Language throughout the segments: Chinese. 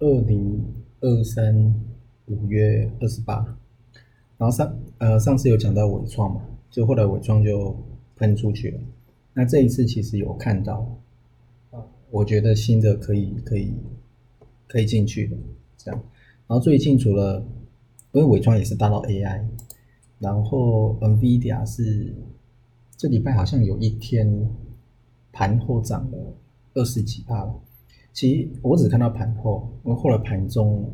二零二三五月二十八，然后上呃上次有讲到伪创嘛，就后来伪创就喷出去了。那这一次其实有看到啊，我觉得新的可以可以可以进去的这样。然后最近除了因为伪创也是大到 AI，然后 NVIDIA 是这礼拜好像有一天盘后涨了二十几帕了。其实我只看到盘后，因为后来盘中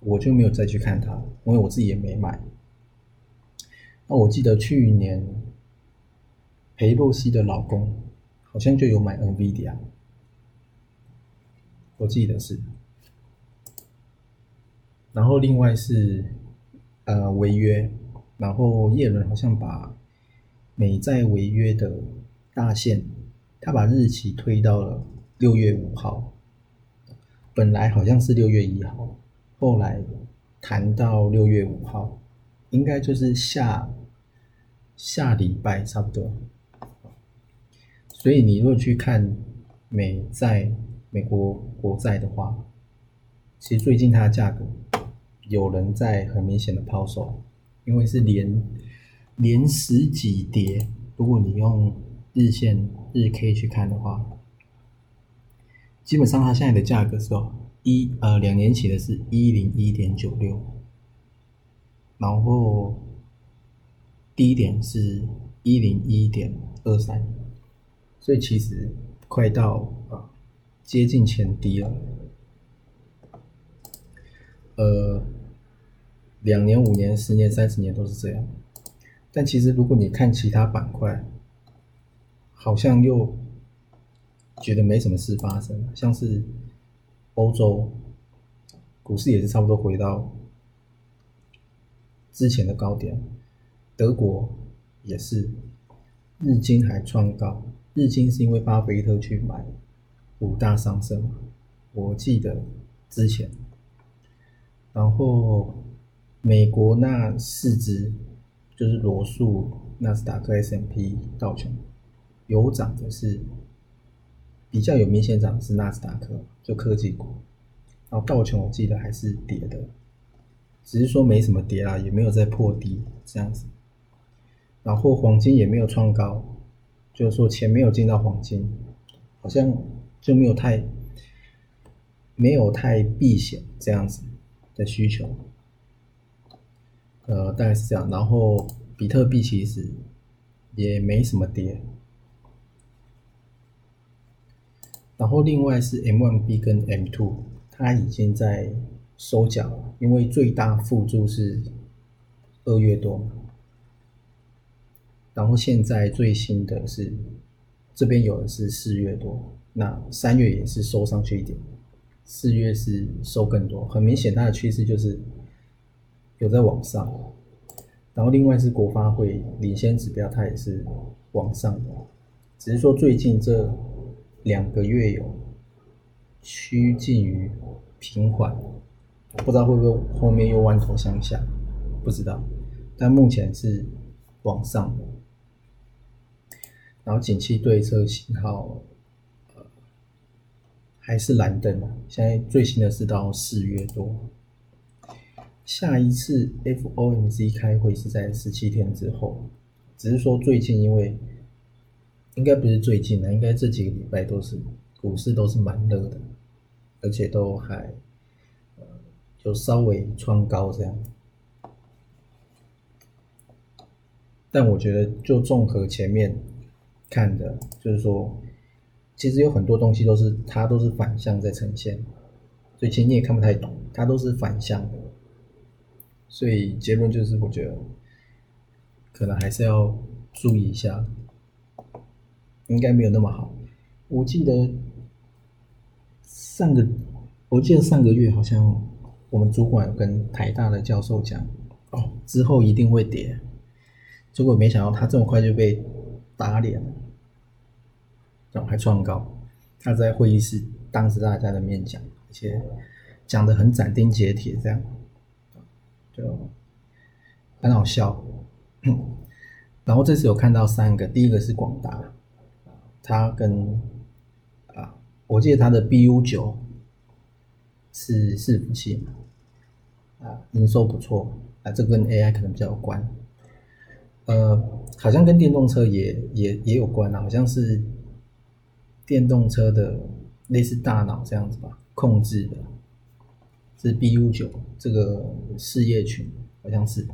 我就没有再去看它，因为我自己也没买。那我记得去年裴洛西的老公好像就有买 NVIDIA，我记得是。然后另外是呃违约，然后叶伦好像把美债违约的大限，他把日期推到了。六月五号，本来好像是六月一号，后来谈到六月五号，应该就是下下礼拜差不多。所以你如果去看美债、美国国债的话，其实最近它的价格有人在很明显的抛售，因为是连连十几跌。如果你用日线日 K 去看的话。基本上，它现在的价格是哦，一呃两年起的是一零一点九六，然后低点是一零一点二三，所以其实快到啊接近前低了。呃，两年、五年、十年、三十年都是这样，但其实如果你看其他板块，好像又。觉得没什么事发生，像是欧洲股市也是差不多回到之前的高点，德国也是日经还创高，日经是因为巴菲特去买五大上升，我记得之前，然后美国那四只就是罗素、纳斯达克、S M P、道琼有涨的是。比较有明显涨是纳斯达克，就科技股，然后道琼我记得还是跌的，只是说没什么跌啦，也没有在破低这样子。然后黄金也没有创高，就是说钱没有进到黄金，好像就没有太没有太避险这样子的需求，呃，大概是这样。然后比特币其实也没什么跌。然后另外是 M1B 跟 M2，它已经在收缴，因为最大负注是二月多。然后现在最新的是这边有的是四月多，那三月也是收上去一点，四月是收更多，很明显它的趋势就是有在往上。然后另外是国发会领先指标，它也是往上的，只是说最近这。两个月有趋近于平缓，不知道会不会后面又弯头向下，不知道。但目前是往上的，然后景气对策信号还是蓝灯。现在最新的是到四月多，下一次 FOMC 开会是在十七天之后，只是说最近因为。应该不是最近的，应该这几个礼拜都是股市都是蛮热的，而且都还呃就稍微创高这样。但我觉得就综合前面看的，就是说其实有很多东西都是它都是反向在呈现，所以其实你也看不太懂，它都是反向的。所以结论就是我觉得可能还是要注意一下。应该没有那么好。我记得上个我记得上个月好像我们主管跟台大的教授讲，哦，之后一定会跌，结果没想到他这么快就被打脸了，然后还创高。他在会议室当着大家的面讲，而且讲的很斩钉截铁，这样就很好笑。然后这次有看到三个，第一个是广达，他跟啊，我记得他的 BU 九是伺服器啊，营收不错啊，这跟 AI 可能比较有关。呃，好像跟电动车也也也有关啊，好像是电动车的类似大脑这样子吧，控制的，是 BU 九这个事业群，好像是。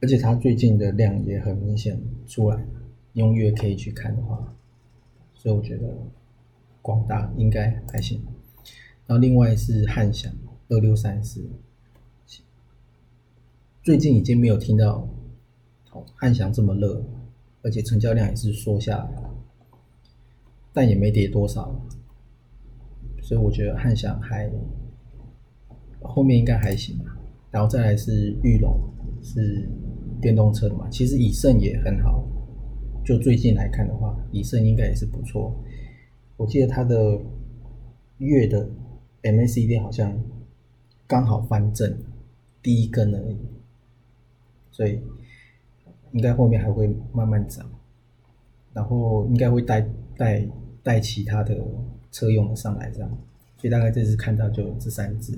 而且它最近的量也很明显出来，用月 K 去看的话，所以我觉得广大应该还行。然后另外是汉翔二六三四，最近已经没有听到汉翔这么热，而且成交量也是缩下来，但也没跌多少，所以我觉得汉翔还后面应该还行吧。然后再来是玉龙是。电动车的嘛，其实以盛也很好。就最近来看的话，以盛应该也是不错。我记得它的月的 MACD 好像刚好翻正第一根而已，所以应该后面还会慢慢涨，然后应该会带带带其他的车用的上来这样。所以大概这次看到就这三只。